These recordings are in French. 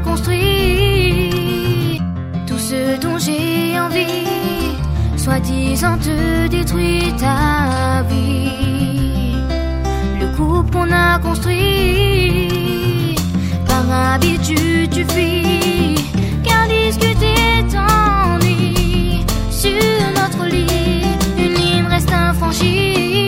construit. Tout ce dont j'ai envie, soi-disant te détruit ta vie. Le couple qu'on a construit, par habitude tu fuis, car discuter t'ennuie. Sur notre lit, une ligne reste infranchie.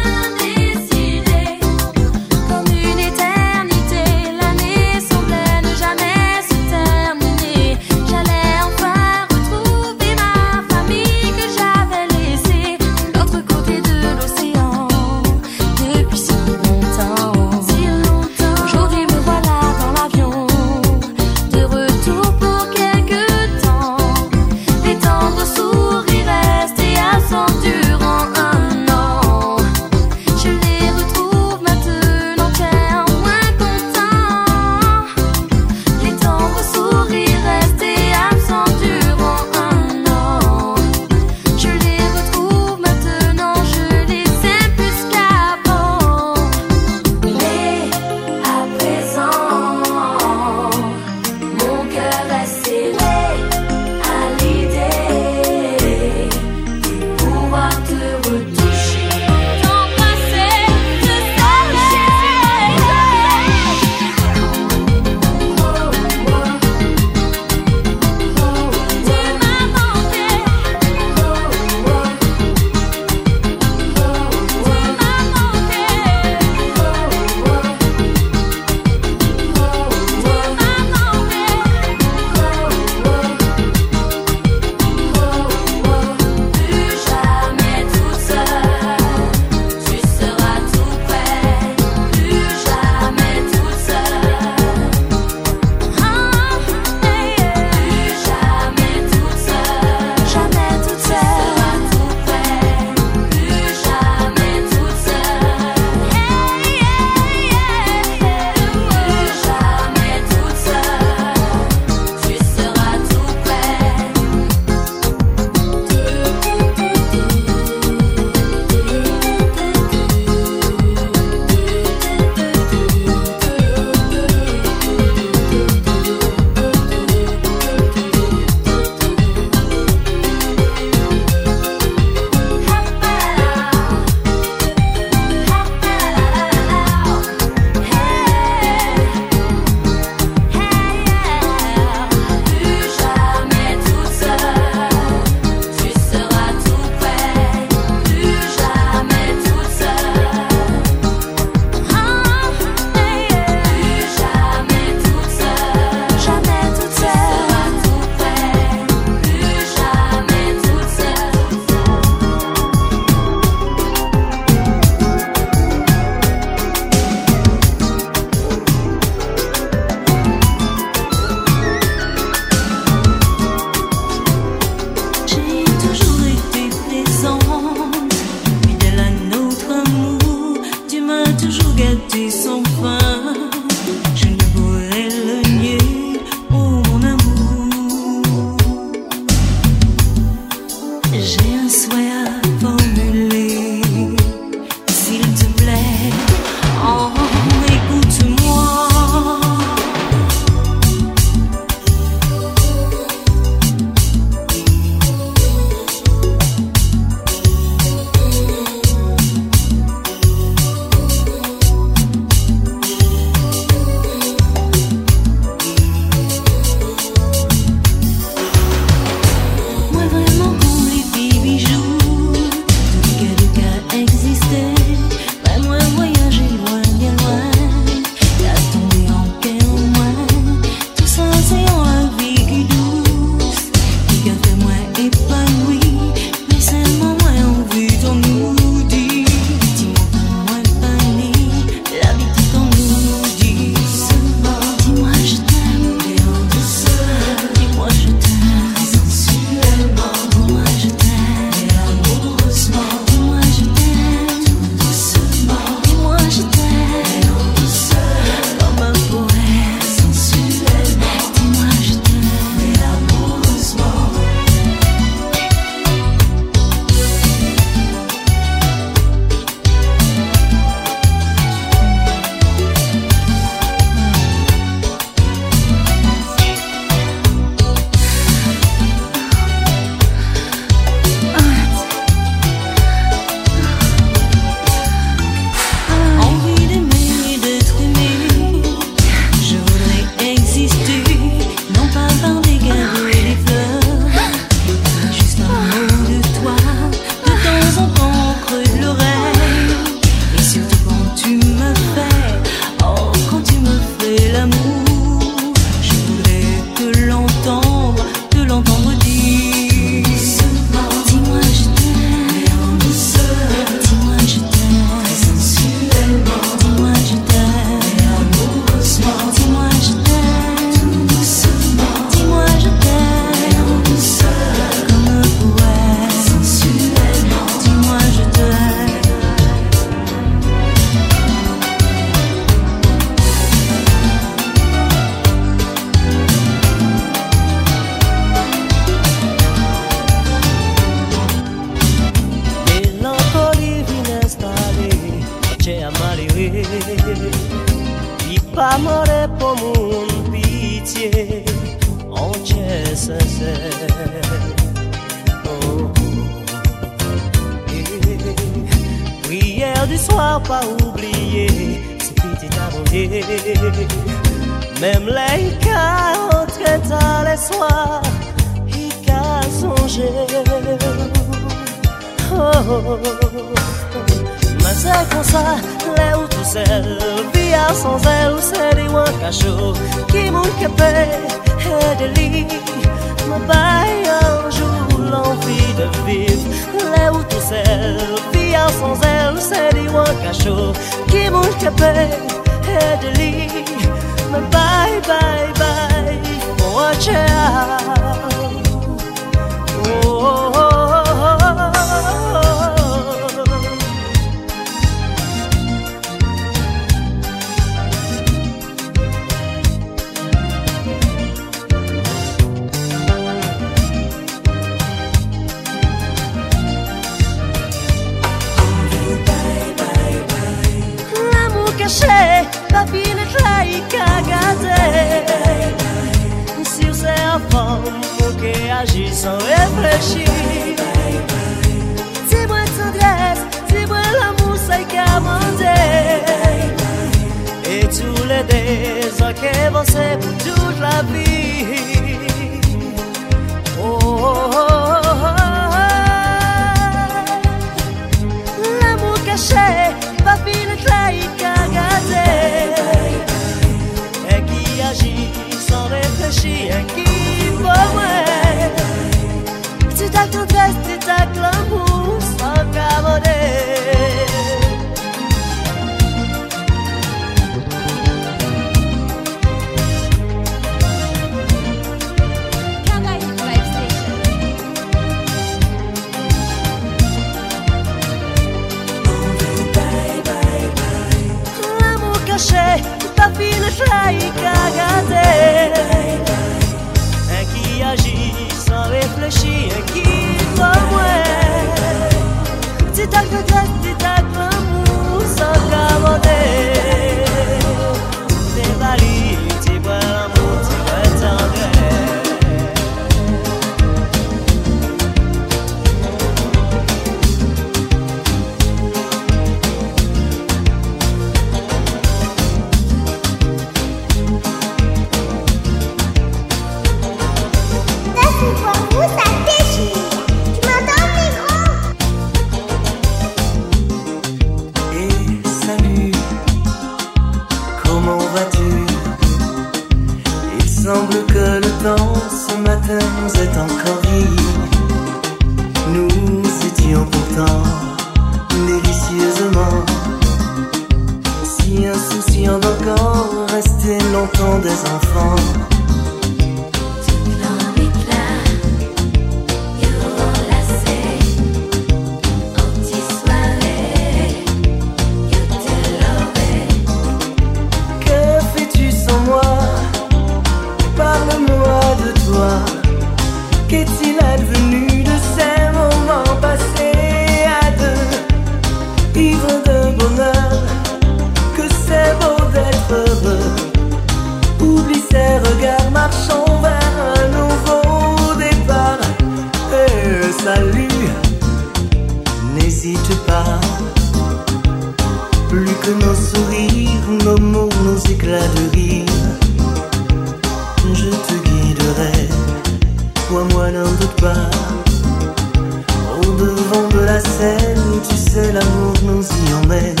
Nous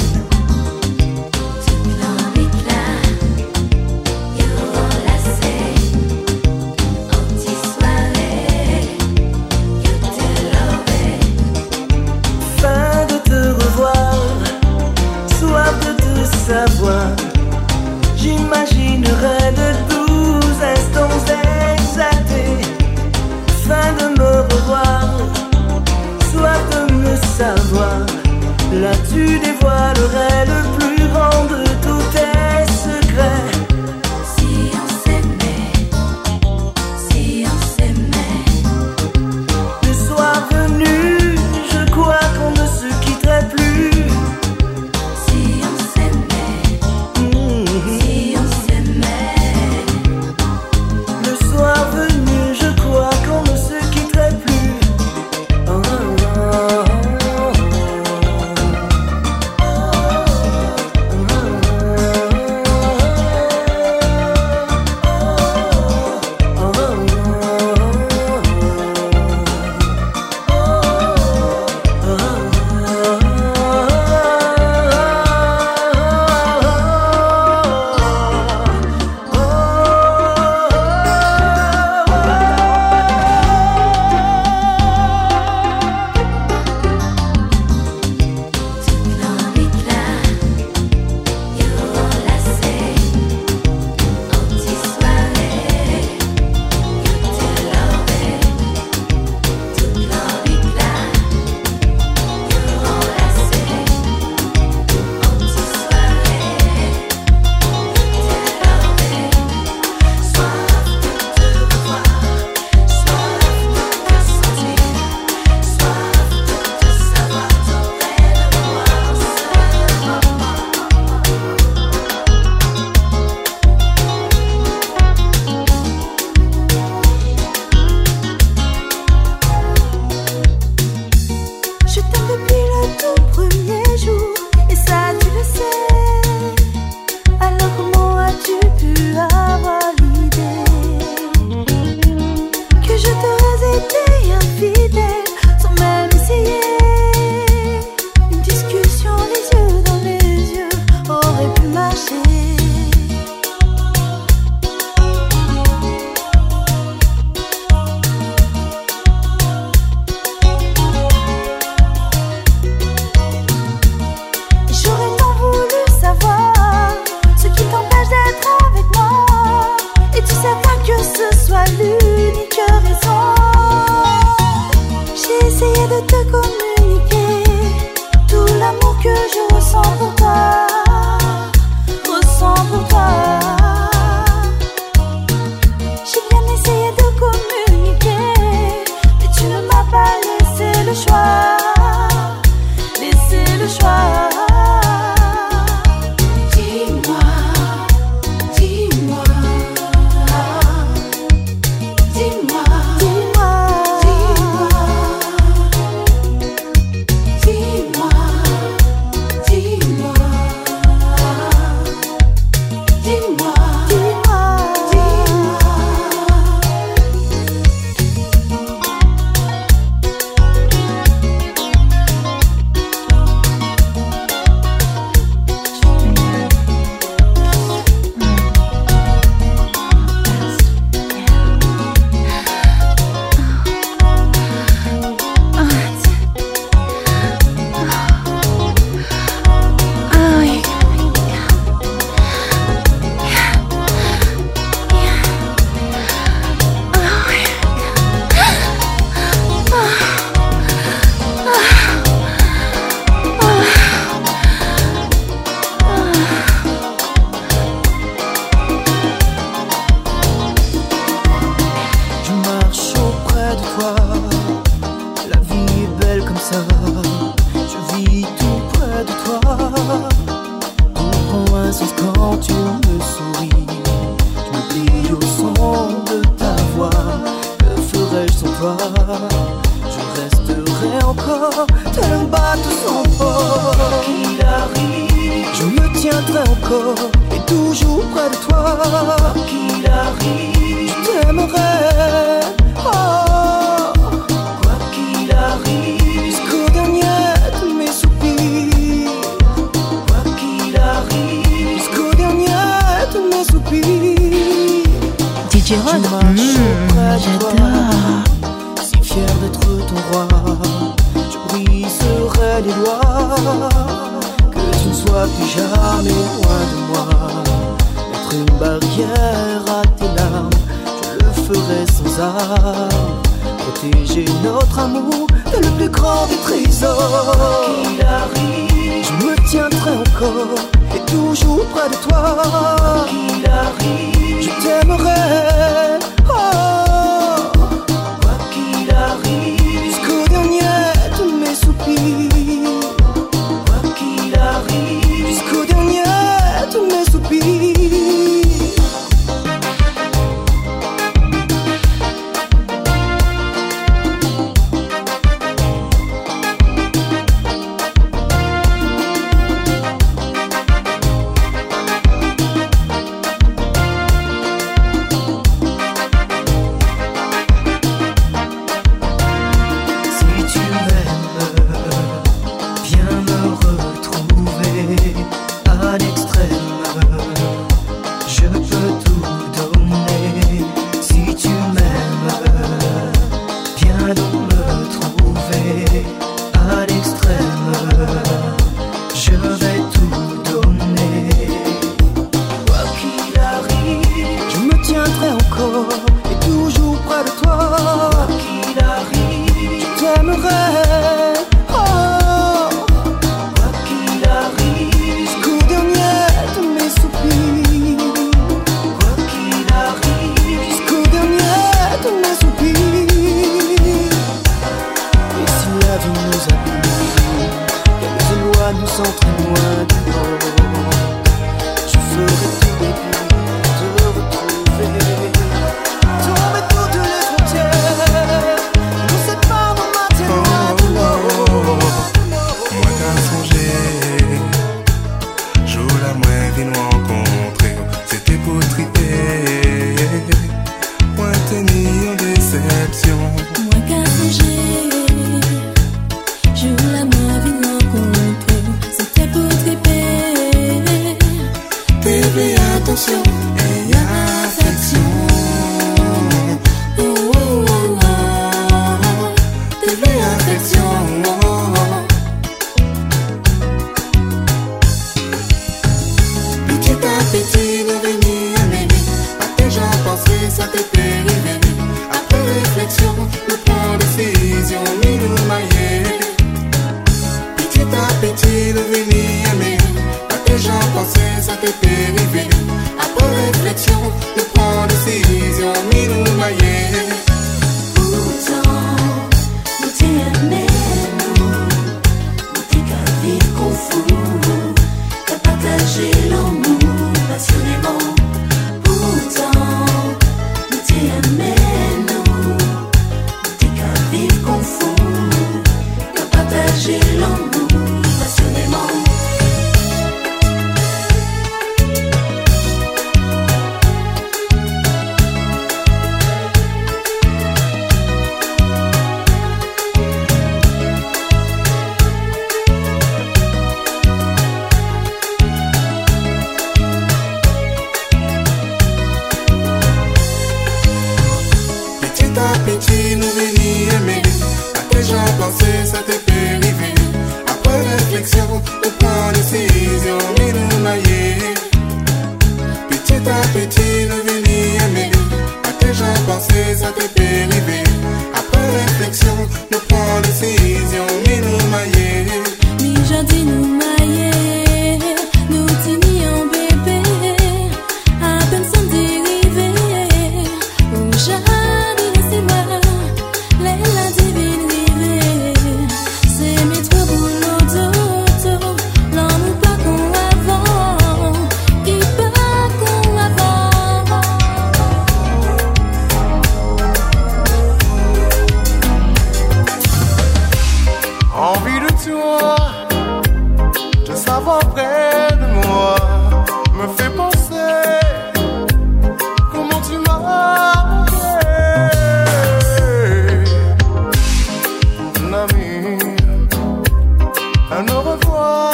un au revoir,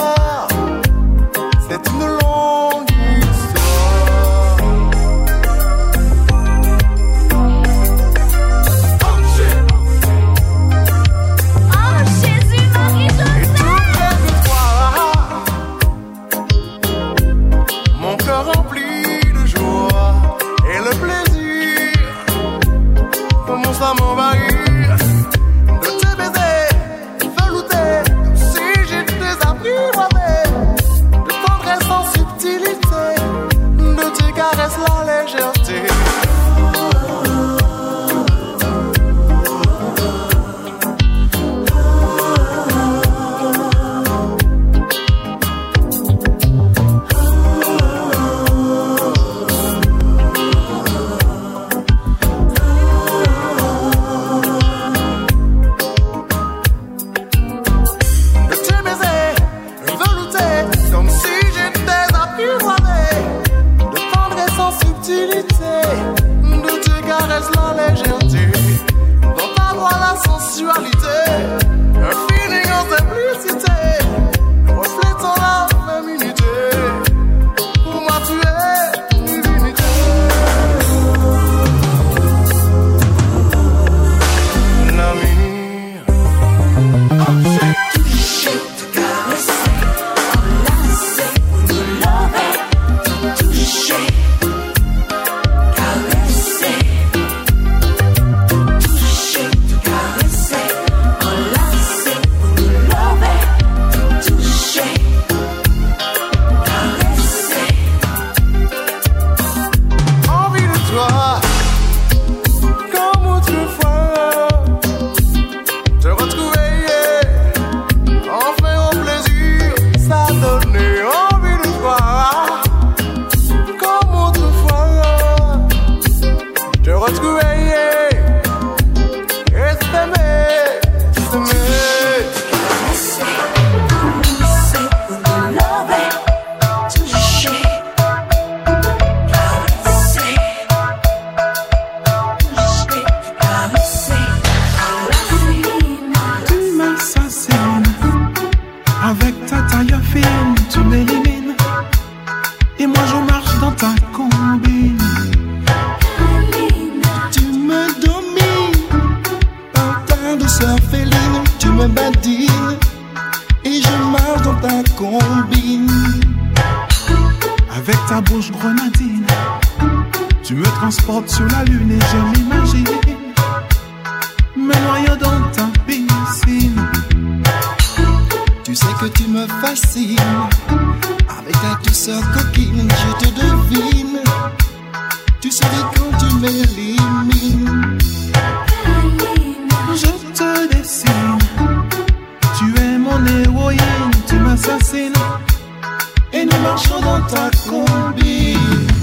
marchons dans ta combine.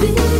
You.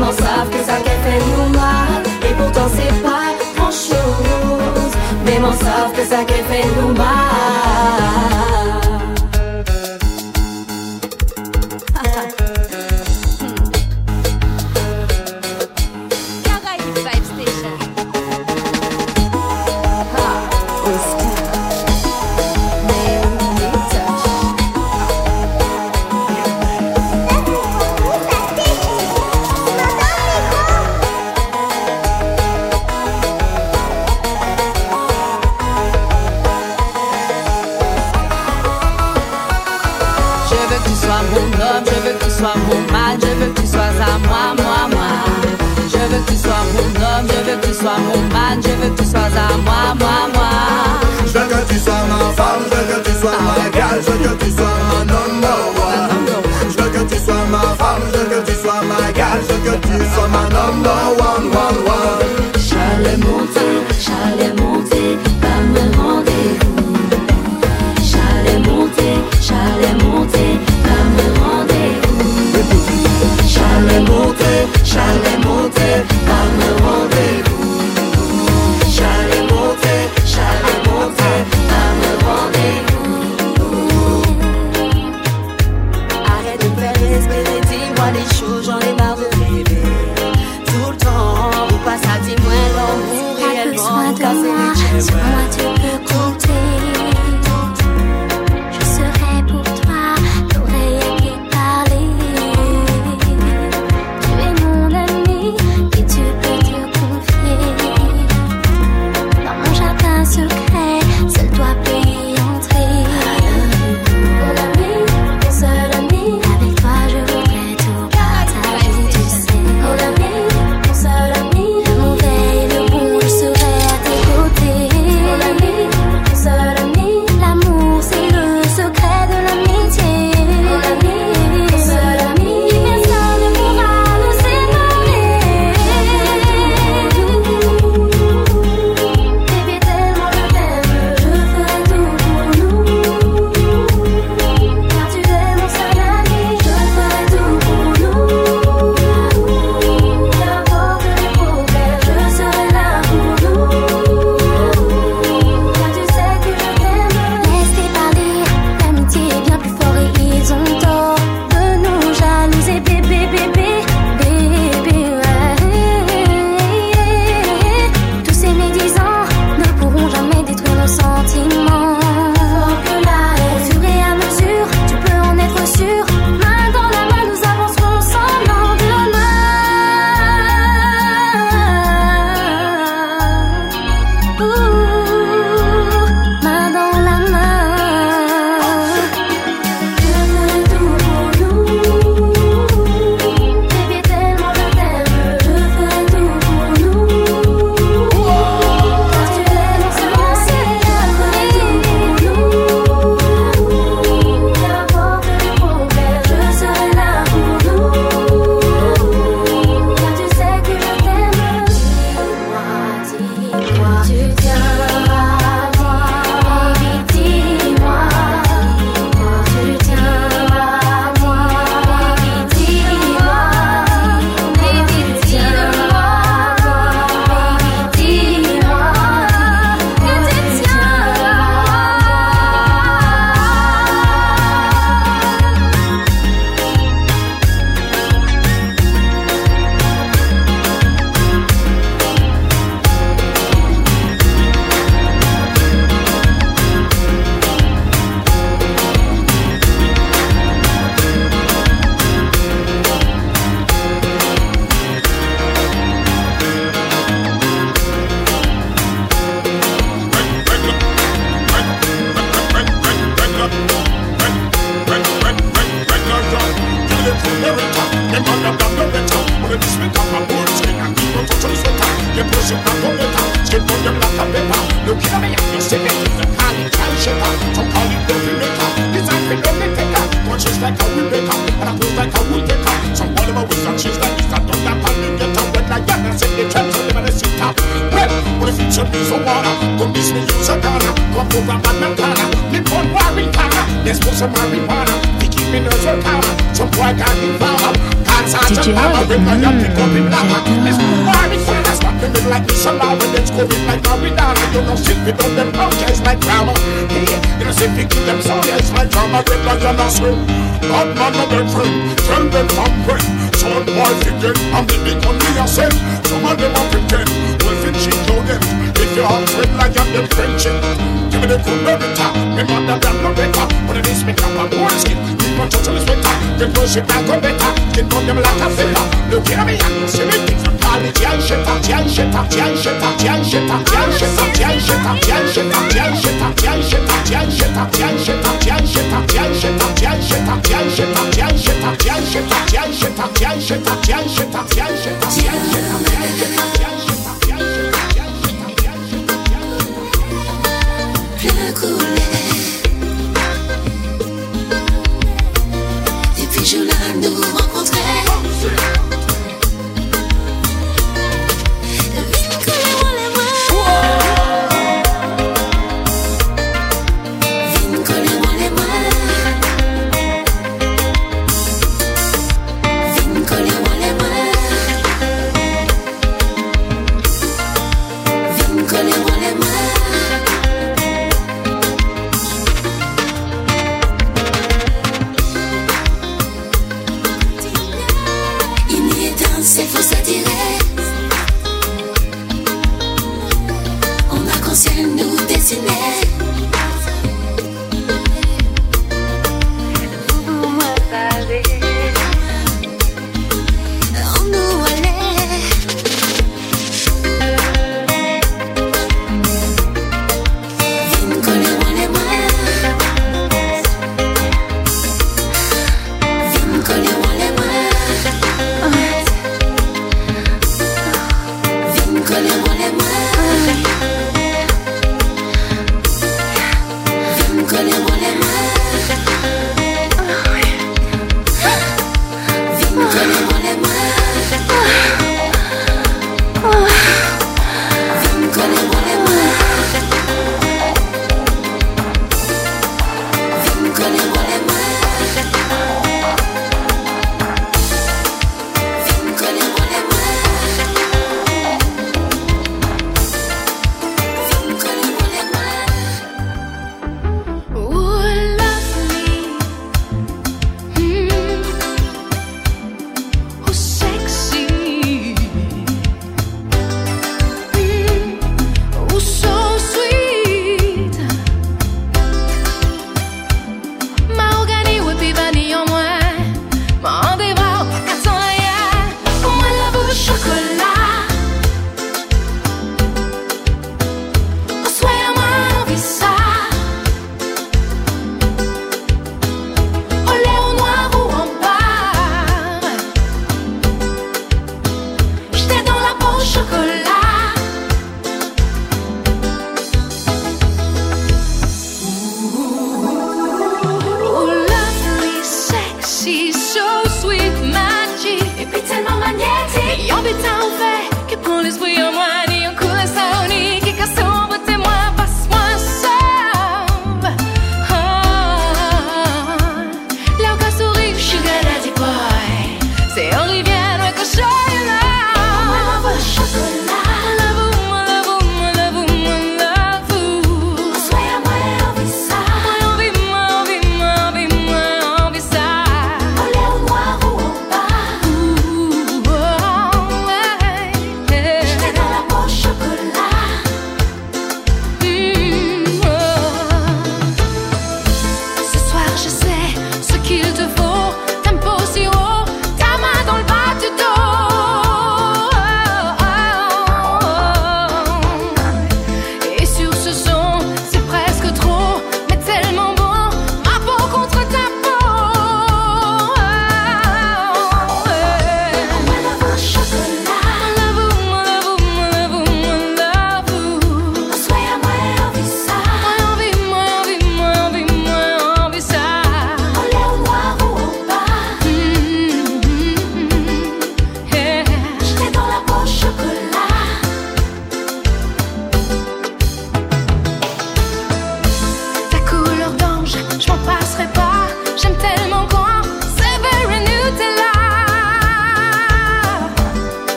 tellement savent que ça fait nous mal. Et pourtant c'est pas grand chose Mément savent que ça fait nous mal. He's on my number one, one, one.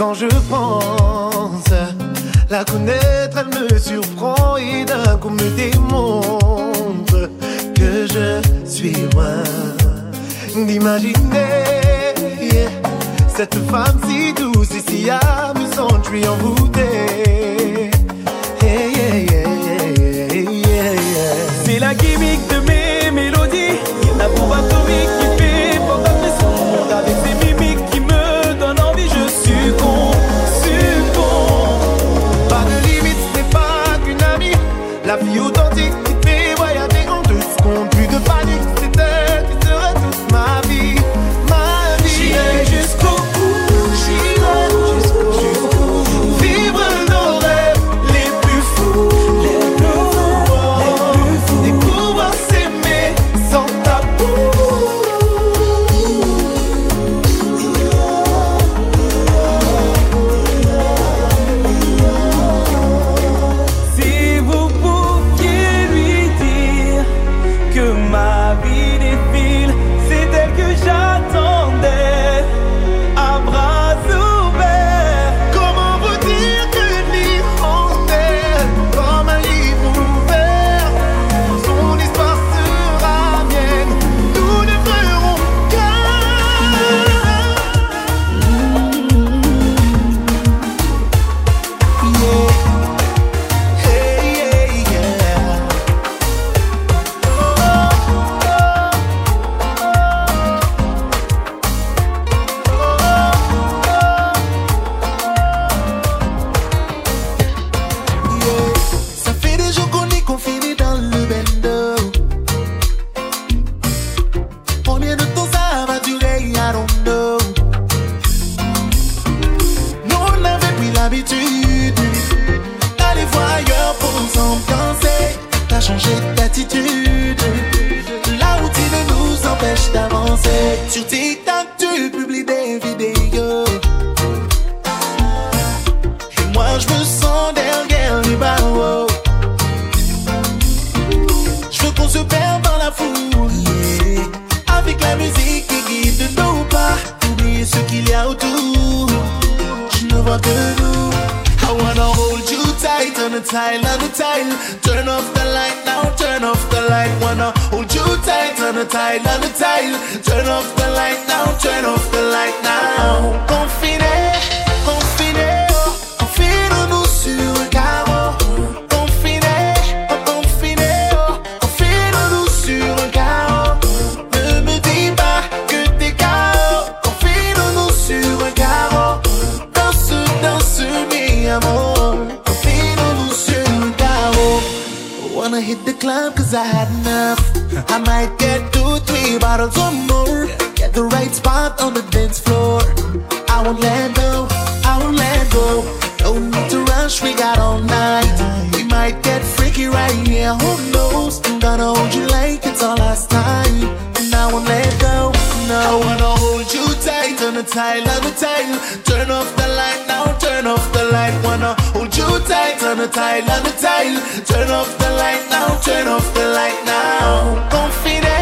Quand je pense la connaître, elle me surprend et d'un coup me démontre que je suis loin d'imaginer cette femme si douce et si amusante, je suis envoûté. right here. Who knows? I'm gonna hold you like it's our last time. And I won't let go. No, I wanna hold you tight. Turn the tide, love the tide. Turn off the light now. Turn off the light. Wanna hold you tight. Turn the tide, love the tide. Turn off the light now. Turn off the light now. Confident.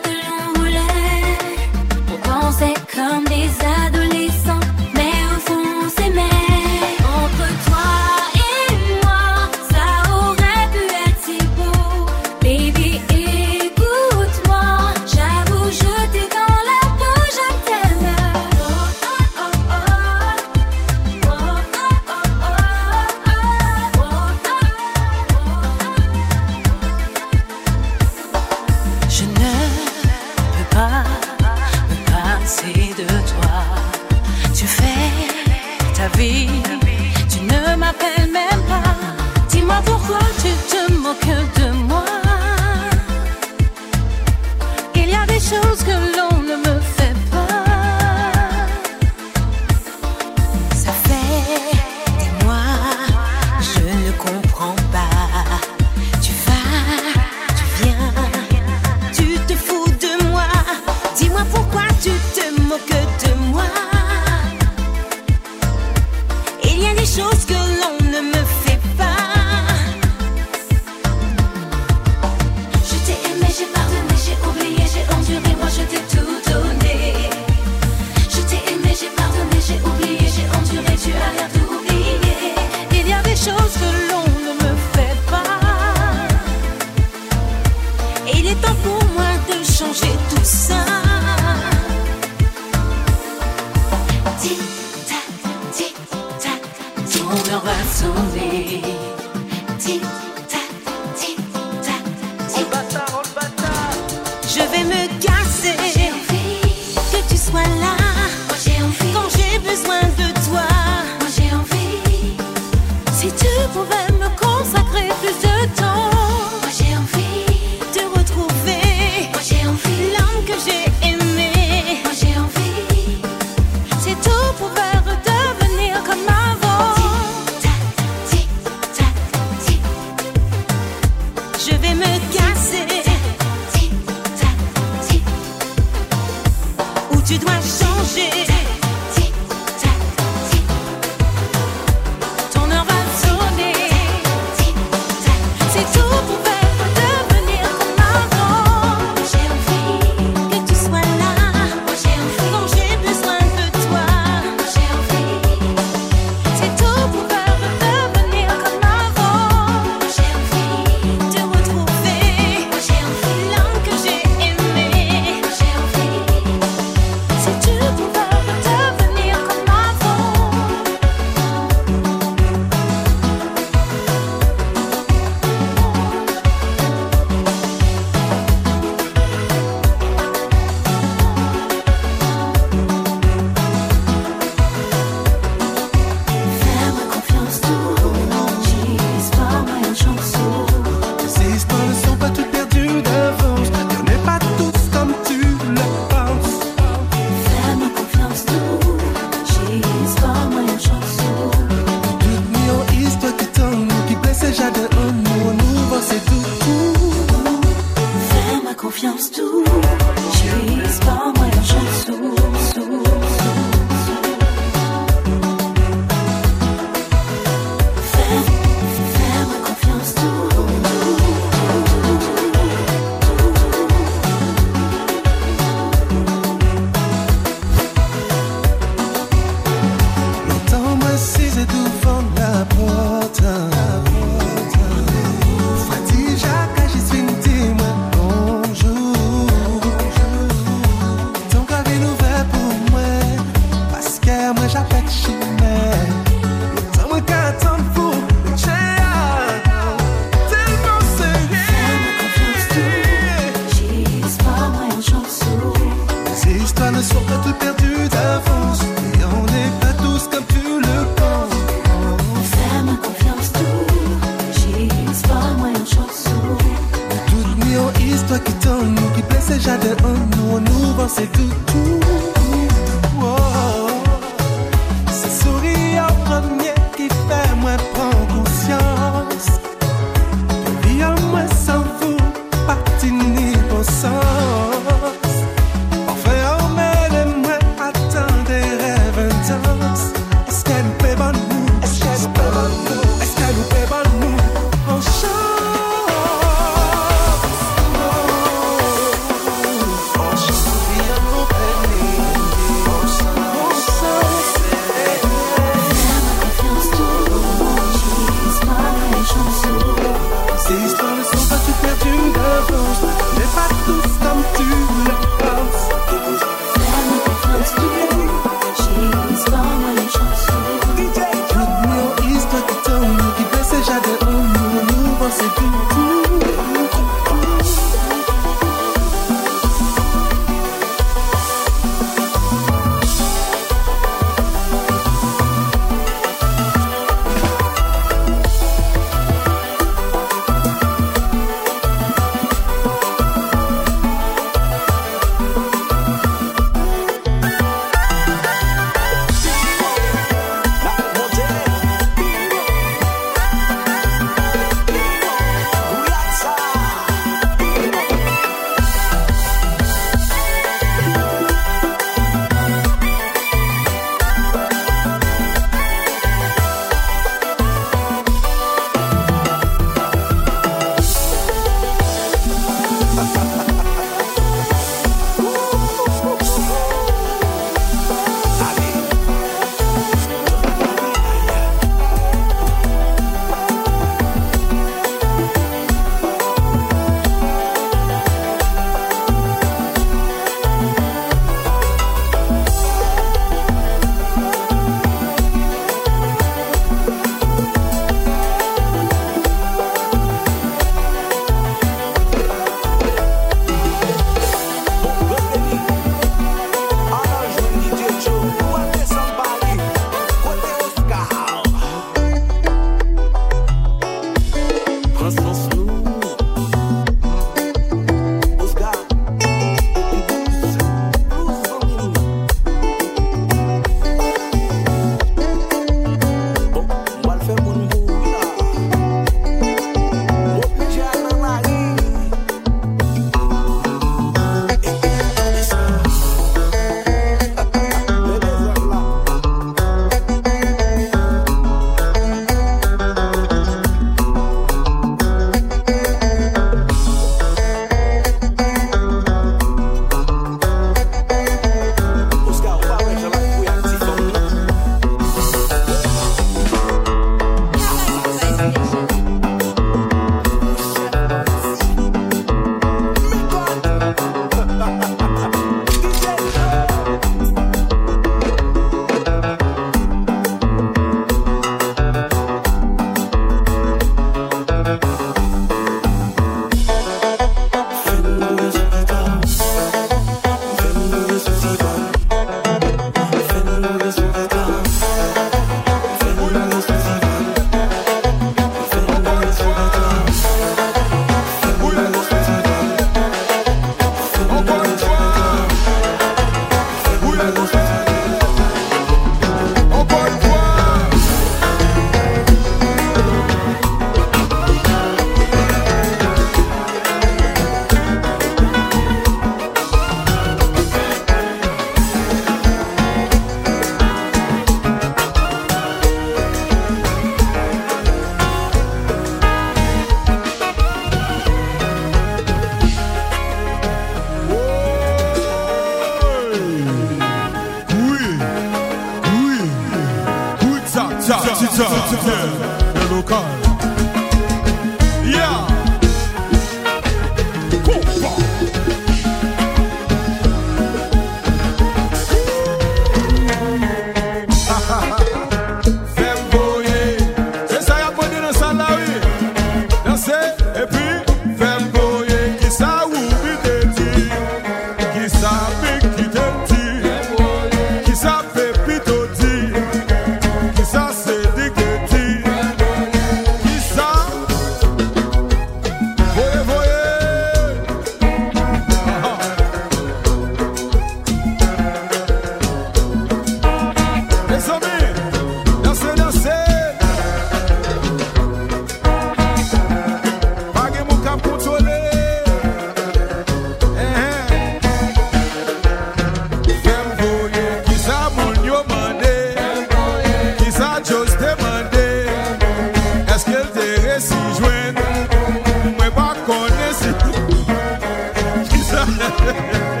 Yeah.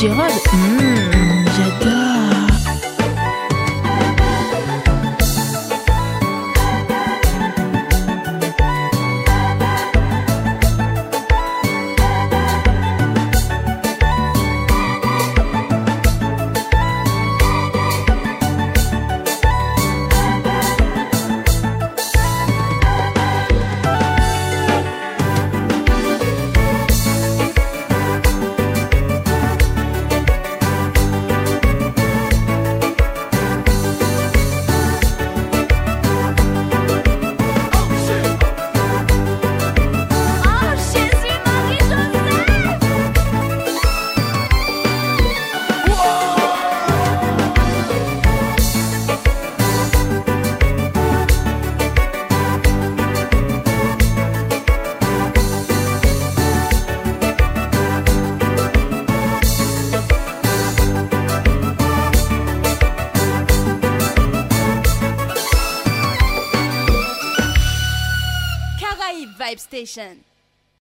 Gérald. Mmh. conversation.